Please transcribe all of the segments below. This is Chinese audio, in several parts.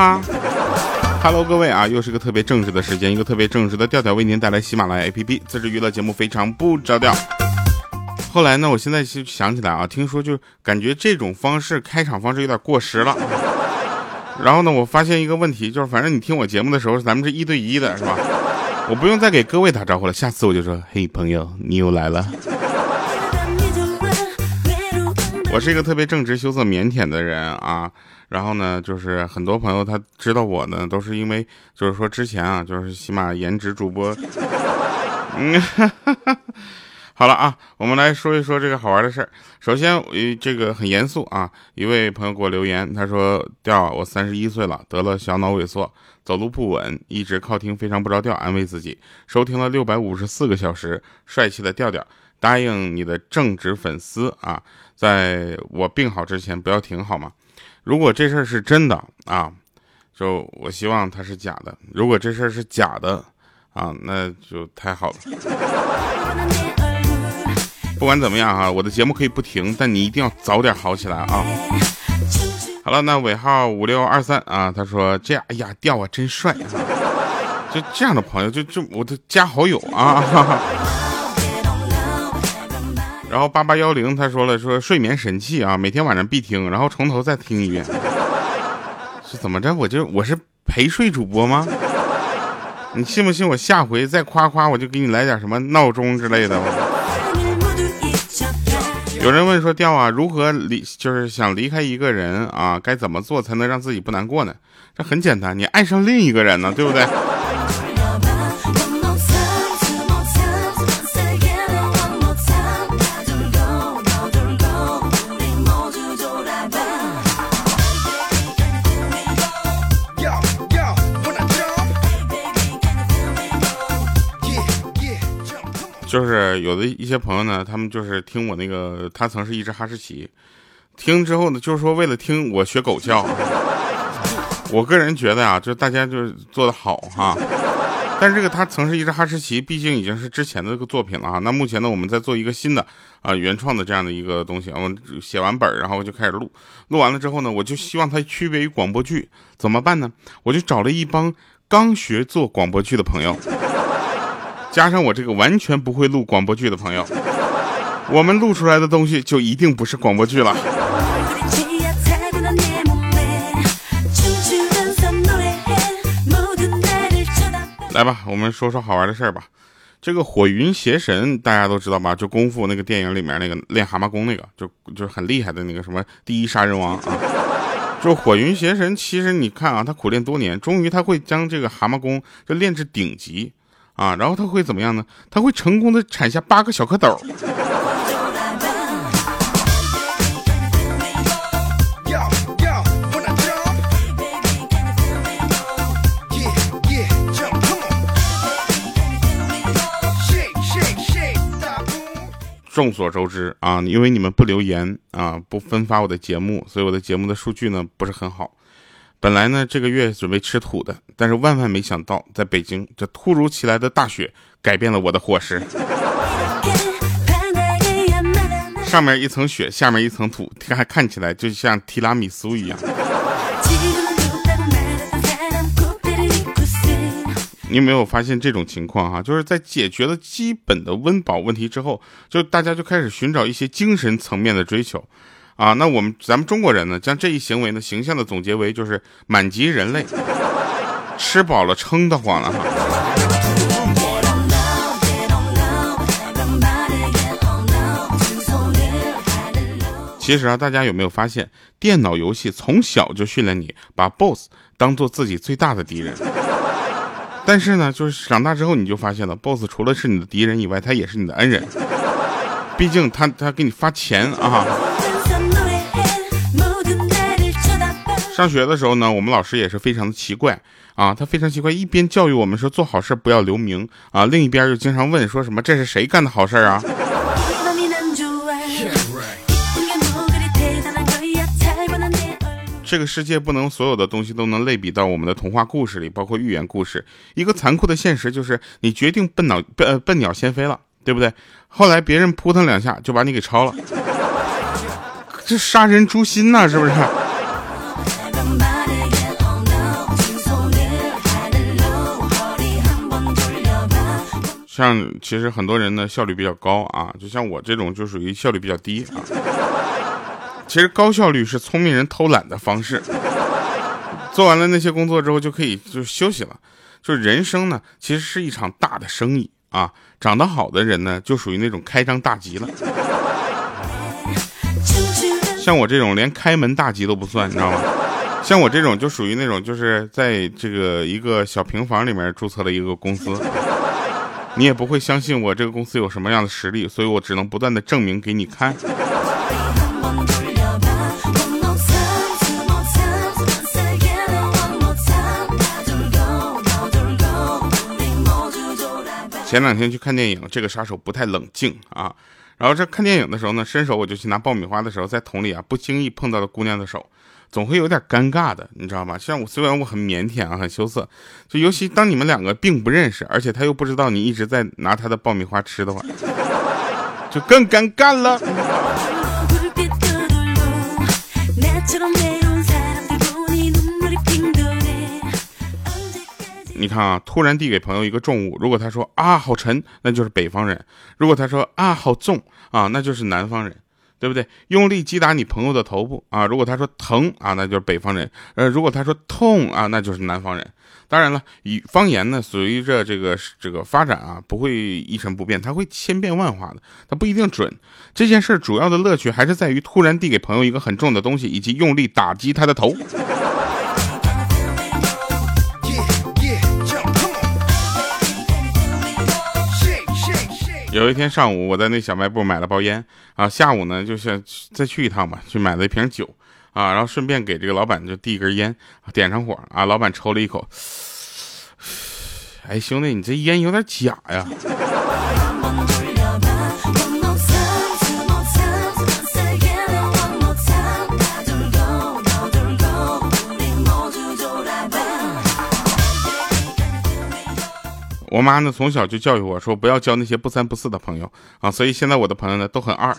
哈，Hello，各位啊，又是个特别正直的时间，一个特别正直的调调为您带来喜马拉雅 APP 自制娱乐节目，非常不着调。后来呢，我现在就想起来啊，听说就感觉这种方式开场方式有点过时了。然后呢，我发现一个问题，就是反正你听我节目的时候，咱们是一对一的，是吧？我不用再给各位打招呼了，下次我就说，嘿，朋友，你又来了。我是一个特别正直、羞涩、腼腆的人啊，然后呢，就是很多朋友他知道我呢，都是因为就是说之前啊，就是起码颜值主播。嗯，好了啊，我们来说一说这个好玩的事儿。首先，呃，这个很严肃啊，一位朋友给我留言，他说：“调，我三十一岁了，得了小脑萎缩，走路不稳，一直靠听非常不着调安慰自己，收听了六百五十四个小时，帅气的调调。”答应你的正直粉丝啊，在我病好之前不要停好吗？如果这事儿是真的啊，就我希望它是假的；如果这事儿是假的啊，那就太好了。不管怎么样啊，我的节目可以不停，但你一定要早点好起来啊。好了，那尾号五六二三啊，他说这样，哎呀，调啊真帅啊！就这样的朋友，就就我的加好友啊。然后八八幺零他说了说睡眠神器啊，每天晚上必听，然后从头再听一遍。是怎么着？我就我是陪睡主播吗？你信不信我下回再夸夸，我就给你来点什么闹钟之类的。有人问说调啊，如何离就是想离开一个人啊，该怎么做才能让自己不难过呢？这很简单，你爱上另一个人呢，对不对？就是有的一些朋友呢，他们就是听我那个，他曾是一只哈士奇，听之后呢，就是说为了听我学狗叫。我个人觉得啊，就是大家就是做的好哈，但是这个他曾是一只哈士奇，毕竟已经是之前的这个作品了啊。那目前呢，我们在做一个新的啊原创的这样的一个东西，我写完本然后就开始录，录完了之后呢，我就希望它区别于广播剧，怎么办呢？我就找了一帮刚学做广播剧的朋友。加上我这个完全不会录广播剧的朋友，我们录出来的东西就一定不是广播剧了。来吧，我们说说好玩的事儿吧。这个火云邪神大家都知道吧？就功夫那个电影里面那个练蛤蟆功那个，就就是很厉害的那个什么第一杀人王啊。就火云邪神，其实你看啊，他苦练多年，终于他会将这个蛤蟆功就练至顶级。啊，然后他会怎么样呢？他会成功的产下八个小蝌蚪。众所周知啊，因为你们不留言啊，不分发我的节目，所以我的节目的数据呢不是很好。本来呢，这个月准备吃土的，但是万万没想到，在北京这突如其来的大雪改变了我的伙食。上面一层雪，下面一层土，还看起来就像提拉米苏一样。你有没有发现这种情况哈？就是在解决了基本的温饱问题之后，就大家就开始寻找一些精神层面的追求。啊，那我们咱们中国人呢，将这一行为呢，形象的总结为就是满级人类，吃饱了撑得慌了哈。其实啊，大家有没有发现，电脑游戏从小就训练你把 BOSS 当做自己最大的敌人，但是呢，就是长大之后你就发现了，BOSS 除了是你的敌人以外，他也是你的恩人，毕竟他他给你发钱啊。上学的时候呢，我们老师也是非常的奇怪啊，他非常奇怪，一边教育我们说做好事不要留名啊，另一边又经常问说什么这是谁干的好事啊？这个世界不能所有的东西都能类比到我们的童话故事里，包括寓言故事。一个残酷的现实就是，你决定笨鸟笨笨鸟先飞了，对不对？后来别人扑腾两下就把你给超了，这杀人诛心呐，是不是？像其实很多人呢效率比较高啊，就像我这种就属于效率比较低啊。其实高效率是聪明人偷懒的方式。做完了那些工作之后就可以就休息了。就是人生呢，其实是一场大的生意啊。长得好的人呢，就属于那种开张大吉了。像我这种连开门大吉都不算，你知道吗？像我这种就属于那种就是在这个一个小平房里面注册了一个公司，你也不会相信我这个公司有什么样的实力，所以我只能不断的证明给你看。前两天去看电影，这个杀手不太冷静啊。然后这看电影的时候呢，伸手我就去拿爆米花的时候，在桶里啊不经意碰到了姑娘的手，总会有点尴尬的，你知道吗？像我虽然我很腼腆啊，很羞涩，就尤其当你们两个并不认识，而且他又不知道你一直在拿他的爆米花吃的话，就更尴尬了。你看啊，突然递给朋友一个重物，如果他说啊好沉，那就是北方人；如果他说啊好重啊，那就是南方人，对不对？用力击打你朋友的头部啊，如果他说疼啊，那就是北方人；呃，如果他说痛啊，那就是南方人。当然了，语方言呢，随着这个这个发展啊，不会一成不变，它会千变万化的，它不一定准。这件事主要的乐趣还是在于突然递给朋友一个很重的东西，以及用力打击他的头。有一天上午，我在那小卖部买了包烟啊，下午呢就想再去一趟吧，去买了一瓶酒啊，然后顺便给这个老板就递一根烟，点上火啊，老板抽了一口，哎兄弟，你这烟有点假呀。我妈呢从小就教育我说不要交那些不三不四的朋友啊，所以现在我的朋友呢都很二。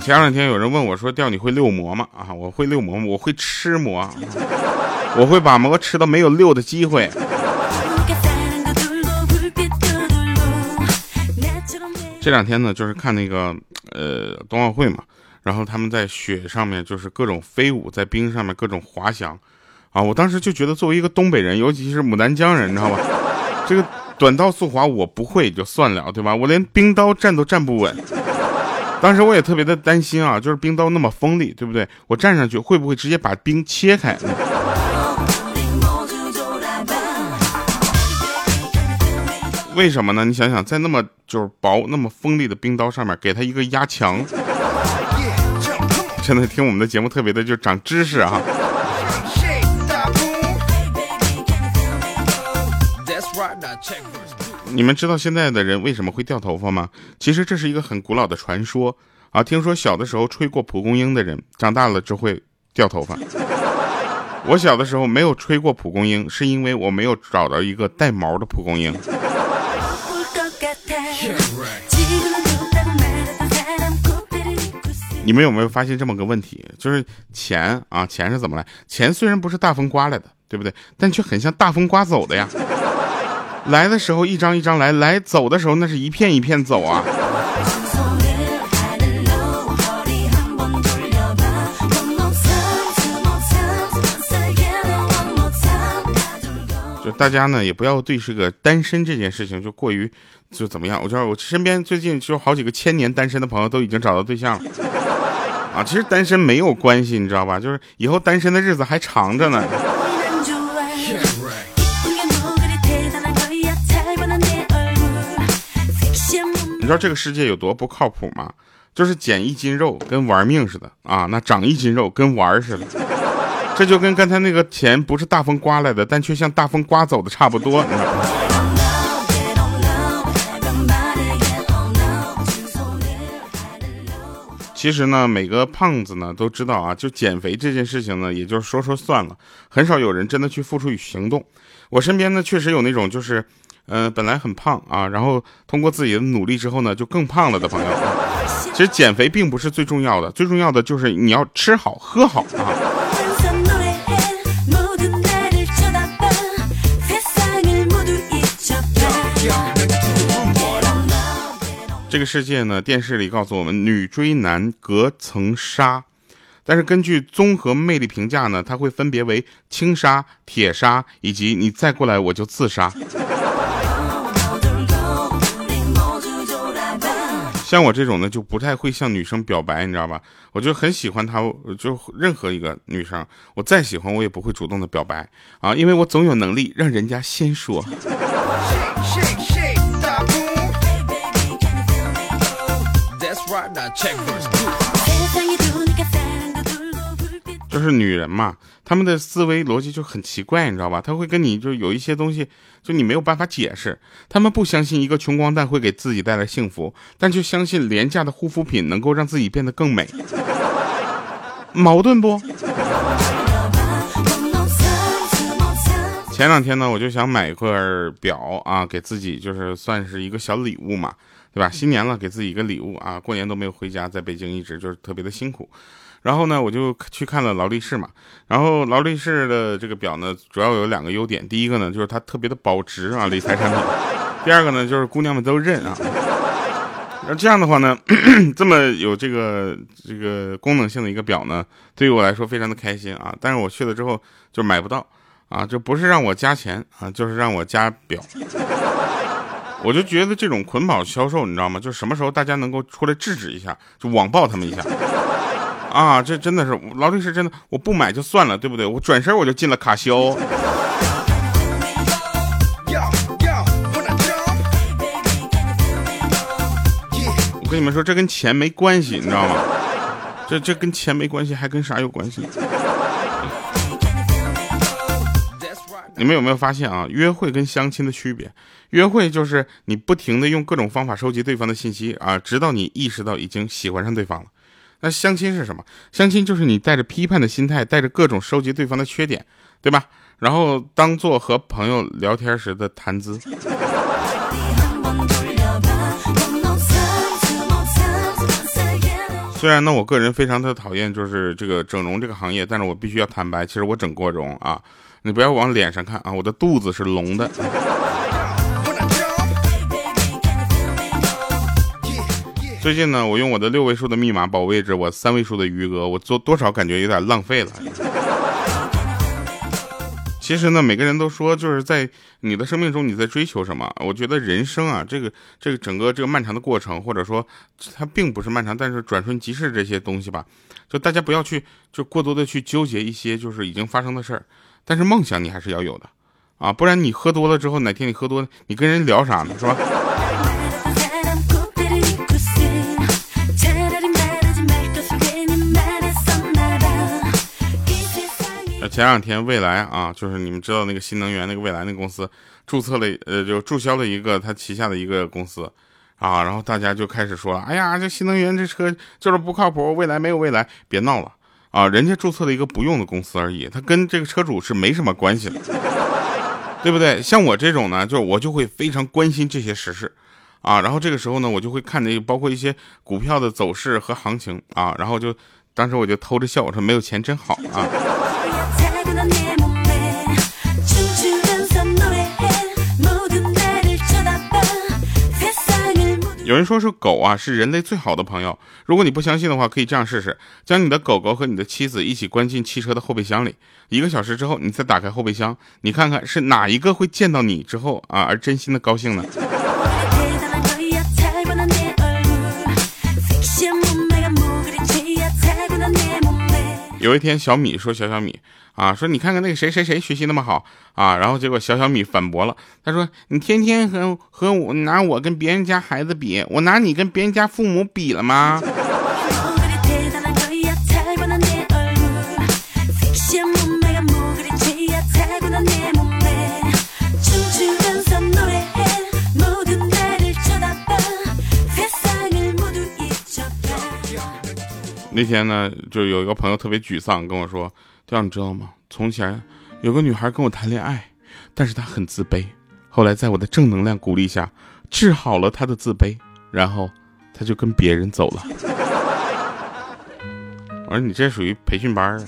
前两天有人问我说：“钓你会遛馍吗？”啊，我会遛馍？我会吃馍，我会把馍吃到没有遛的机会。这两天呢，就是看那个呃冬奥会嘛，然后他们在雪上面就是各种飞舞，在冰上面各种滑翔。啊，我当时就觉得，作为一个东北人，尤其是牡丹江人，你知道吧？这个短道速滑我不会就算了，对吧？我连冰刀站都站不稳。当时我也特别的担心啊，就是冰刀那么锋利，对不对？我站上去会不会直接把冰切开？为什么呢？你想想，在那么就是薄、那么锋利的冰刀上面，给他一个压强，真的听我们的节目特别的就长知识啊。你们知道现在的人为什么会掉头发吗？其实这是一个很古老的传说啊。听说小的时候吹过蒲公英的人，长大了就会掉头发。我小的时候没有吹过蒲公英，是因为我没有找到一个带毛的蒲公英。你们有没有发现这么个问题？就是钱啊，钱是怎么来？钱虽然不是大风刮来的，对不对？但却很像大风刮走的呀。来的时候一张一张来，来走的时候那是一片一片走啊。就大家呢也不要对这个单身这件事情就过于就怎么样。我知道我身边最近就好几个千年单身的朋友都已经找到对象了啊。其实单身没有关系，你知道吧？就是以后单身的日子还长着呢。你知道这个世界有多不靠谱吗？就是减一斤肉跟玩命似的啊，那长一斤肉跟玩似的，这就跟刚才那个钱不是大风刮来的，但却像大风刮走的差不多。其实呢，每个胖子呢都知道啊，就减肥这件事情呢，也就是说说算了，很少有人真的去付出与行动。我身边呢确实有那种就是。嗯本来很胖啊然后通过自己的努力之后呢就更胖了的朋友其实减肥并不是最重要的最重要的就是你要吃好喝好啊。这个世界呢电视里告诉我们女追男隔层纱。但是根据综合魅力评价呢它会分别为轻纱铁纱以及你再过来我就自杀像我这种呢，就不太会向女生表白，你知道吧？我就很喜欢她，就任何一个女生，我再喜欢我也不会主动的表白啊，因为我总有能力让人家先说。就是女人嘛，他们的思维逻辑就很奇怪，你知道吧？他会跟你就有一些东西，就你没有办法解释。他们不相信一个穷光蛋会给自己带来幸福，但却相信廉价的护肤品能够让自己变得更美。矛盾不？前两天呢，我就想买一块表啊，给自己就是算是一个小礼物嘛，对吧？新年了，给自己一个礼物啊。过年都没有回家，在北京一直就是特别的辛苦。然后呢，我就去看了劳力士嘛。然后劳力士的这个表呢，主要有两个优点。第一个呢，就是它特别的保值啊，理财产品。第二个呢，就是姑娘们都认啊。那这样的话呢，这么有这个这个功能性的一个表呢，对于我来说非常的开心啊。但是我去了之后就买不到啊，就不是让我加钱啊，就是让我加表。我就觉得这种捆绑销售，你知道吗？就什么时候大家能够出来制止一下，就网暴他们一下。啊，这真的是劳力士，真的我不买就算了，对不对？我转身我就进了卡西欧。我跟你们说，这跟钱没关系，你知道吗？这这跟钱没关系，还跟啥有关系？你们有没有发现啊？约会跟相亲的区别，约会就是你不停的用各种方法收集对方的信息啊，直到你意识到已经喜欢上对方了。那相亲是什么？相亲就是你带着批判的心态，带着各种收集对方的缺点，对吧？然后当做和朋友聊天时的谈资。虽然呢，我个人非常的讨厌就是这个整容这个行业，但是我必须要坦白，其实我整过容啊。你不要往脸上看啊，我的肚子是隆的。最近呢，我用我的六位数的密码保卫着我三位数的余额，我做多少感觉有点浪费了。其实呢，每个人都说就是在你的生命中你在追求什么？我觉得人生啊，这个这个整个这个漫长的过程，或者说它并不是漫长，但是转瞬即逝这些东西吧，就大家不要去就过多的去纠结一些就是已经发生的事儿，但是梦想你还是要有的啊，不然你喝多了之后，哪天你喝多了，你跟人聊啥呢，是吧？前两天，未来啊，就是你们知道那个新能源那个未来那公司注册了，呃，就注销了一个他旗下的一个公司，啊，然后大家就开始说，哎呀，这新能源这车就是不靠谱，未来没有未来，别闹了啊，人家注册了一个不用的公司而已，他跟这个车主是没什么关系的，对不对？像我这种呢，就我就会非常关心这些实事，啊，然后这个时候呢，我就会看那包括一些股票的走势和行情啊，然后就当时我就偷着笑，我说没有钱真好啊。有人说是狗啊，是人类最好的朋友。如果你不相信的话，可以这样试试：将你的狗狗和你的妻子一起关进汽车的后备箱里，一个小时之后，你再打开后备箱，你看看是哪一个会见到你之后啊而真心的高兴呢？有一天，小米说：“小小米啊，说你看看那个谁谁谁学习那么好啊。”然后结果小小米反驳了，他说：“你天天和和我拿我跟别人家孩子比，我拿你跟别人家父母比了吗？”那天呢，就有一个朋友特别沮丧，跟我说：“对象，你知道吗？从前有个女孩跟我谈恋爱，但是她很自卑。后来在我的正能量鼓励下，治好了她的自卑，然后她就跟别人走了。”我说：“你这属于培训班。”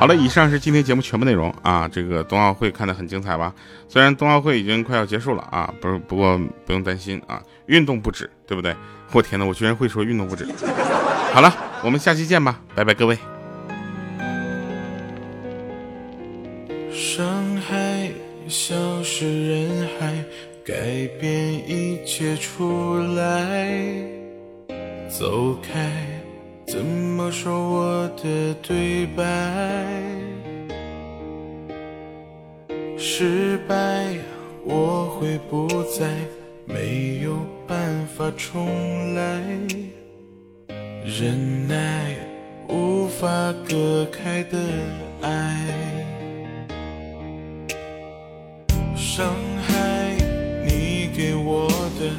好了，以上是今天节目全部内容啊。这个冬奥会看得很精彩吧？虽然冬奥会已经快要结束了啊，不是，不过不用担心啊，运动不止，对不对？我天呐，我居然会说运动不止。好了我们下期见吧拜拜各位。伤害消失人海改变一切出来走开怎么说我的对白？失败我会不再没有办法重来。忍耐无法隔开的爱，伤害你给我的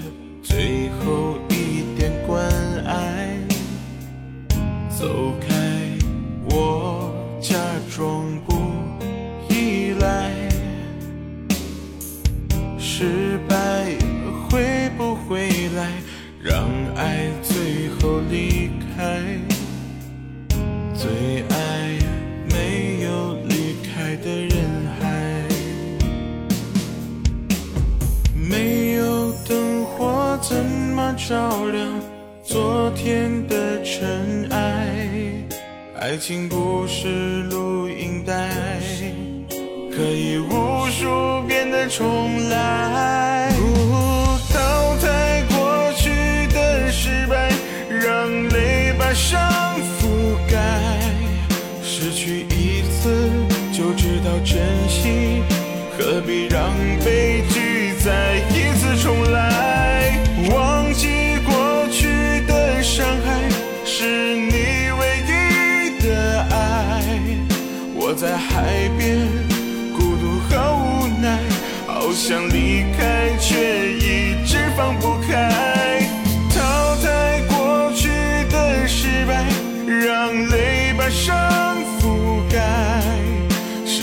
最后一点关爱。走开，我假装不依赖。失败会不会来？让爱。最后离。照亮昨天的尘埃爱情不是录音带可以无数遍的重来。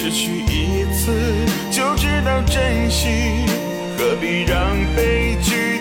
失去一次就知道珍惜何必让悲剧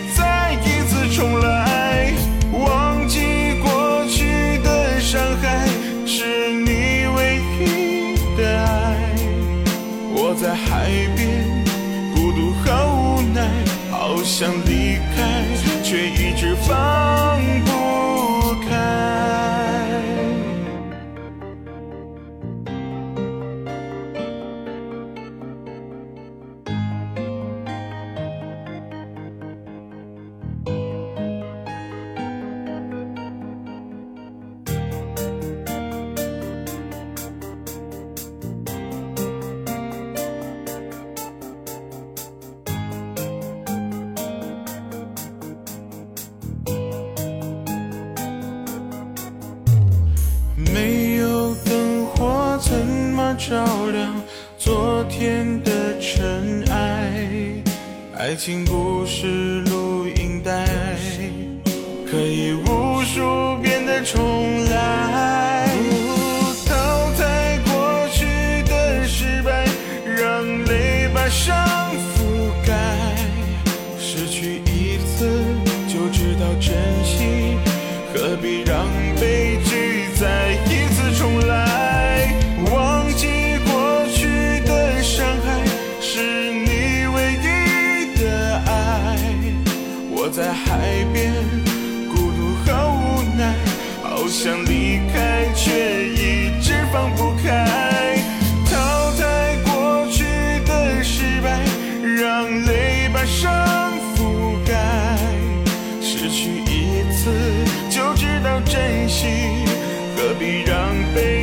照亮昨天的尘埃。爱情不是录音带，可以无数遍的重来。淘汰过去的失败，让泪把伤。何必让悲？